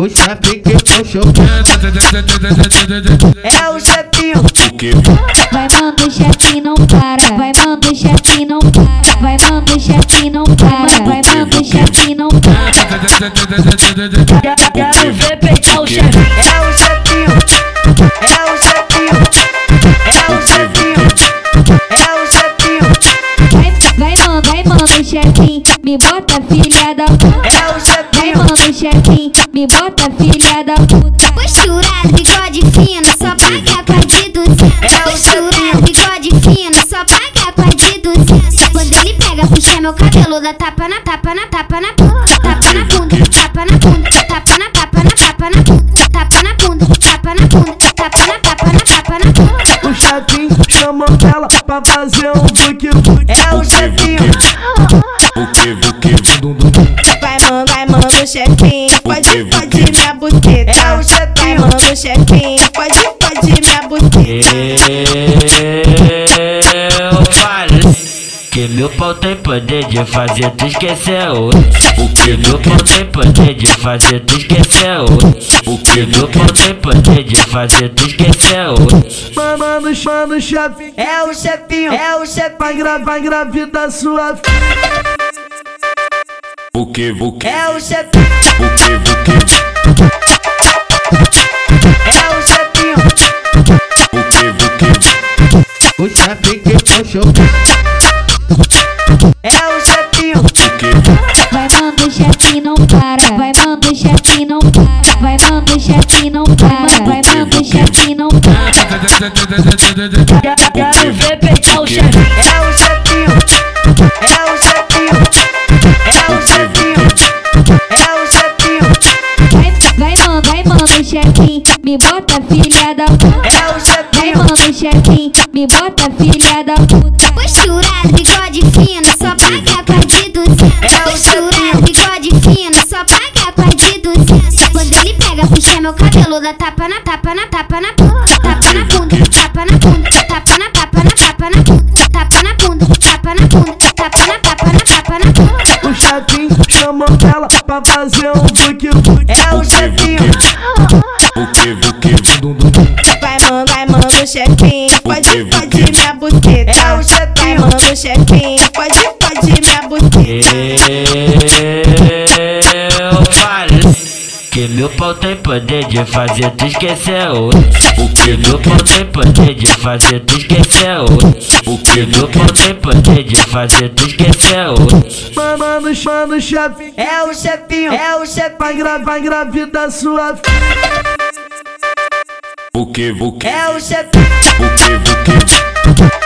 O chefe que puxou É o chefinho. Vai manda o chefe não para, vai manda o chefe não para, vai manda o chefe não para, vai manda o chefe não para. Quero ver peitar o chefe. É o chefinho. É o chefinho. É o chefinho. É o chefinho. Vai, vai manda, vai manda o chefinho, me bota filha da puta. É o chefinho. Manda o chefinho, me bota filha da puta. Posturado, bigode fino, só paga com a de duzentos. Posturado, bigode fino, só paga com a de duzentos. Quando ele pega, puxa meu cabelo, dá tapa na tapa na tapa na bunda. Tapa na bunda, tapa na bunda, tapa na tapa na tapa na bunda. Tapa na bunda, tapa na bunda, tapa na tapa na tapa na bunda. O chefinho chamou ela pra fazer um vuki. É o chefinho. Chefinho, pode, pode minha É buceta. o Vai, chefinho. mano, chefinho, pode, pode minha buceta. Eu falo que meu pau tem poder de fazer tu esquecer o O que? Meu pau tem poder de fazer tu esquecer o O que? Meu pau tem poder de fazer tu esquecer o Mano, mano, chefinho. É o chefinho. É o chefinho. Vai, gra vai engravidar sua filha. O que? O que? É o chefinho. O que? O que? É o chefinho. O que? O chefe que puxou É o chefinho. Vai manda o chefe não para, vai manda o chefe não para, vai manda o chefe não para, vai manda o chefe não para. Quero ver peitar o chefe. É o chefinho. Bota filha da puta. É o Vai chefinho. manda o chefinho, me bota filha da puta. Posturado, bigode fino, só paga com a de duzentos. Posturado, bigode fino, só paga com a de duzentos. Quando ele pega, puxa meu cabelo, dá tapa na tapa na tapa na bunda. Tapa na bunda, tapa na bunda, chamou ela pra fazer um vuki. É o chefinho. O que? O que? Vai, mano, vai, mano, chefinho, pode, pode minha É buceta. o Vai, chefinho. mano, chefinho, pode, pode minha buceta. Pau tem poder de fazer tu esquecer o O que? Meu pau tem poder de fazer tu esquecer o O que? Meu pau tem poder de fazer tu esquecer o Mano, mano, chefinho. É o chefinho. É o chefinho. Vai, gra vai engravidar sua. O que? O que? É o chefinho. O que? O que?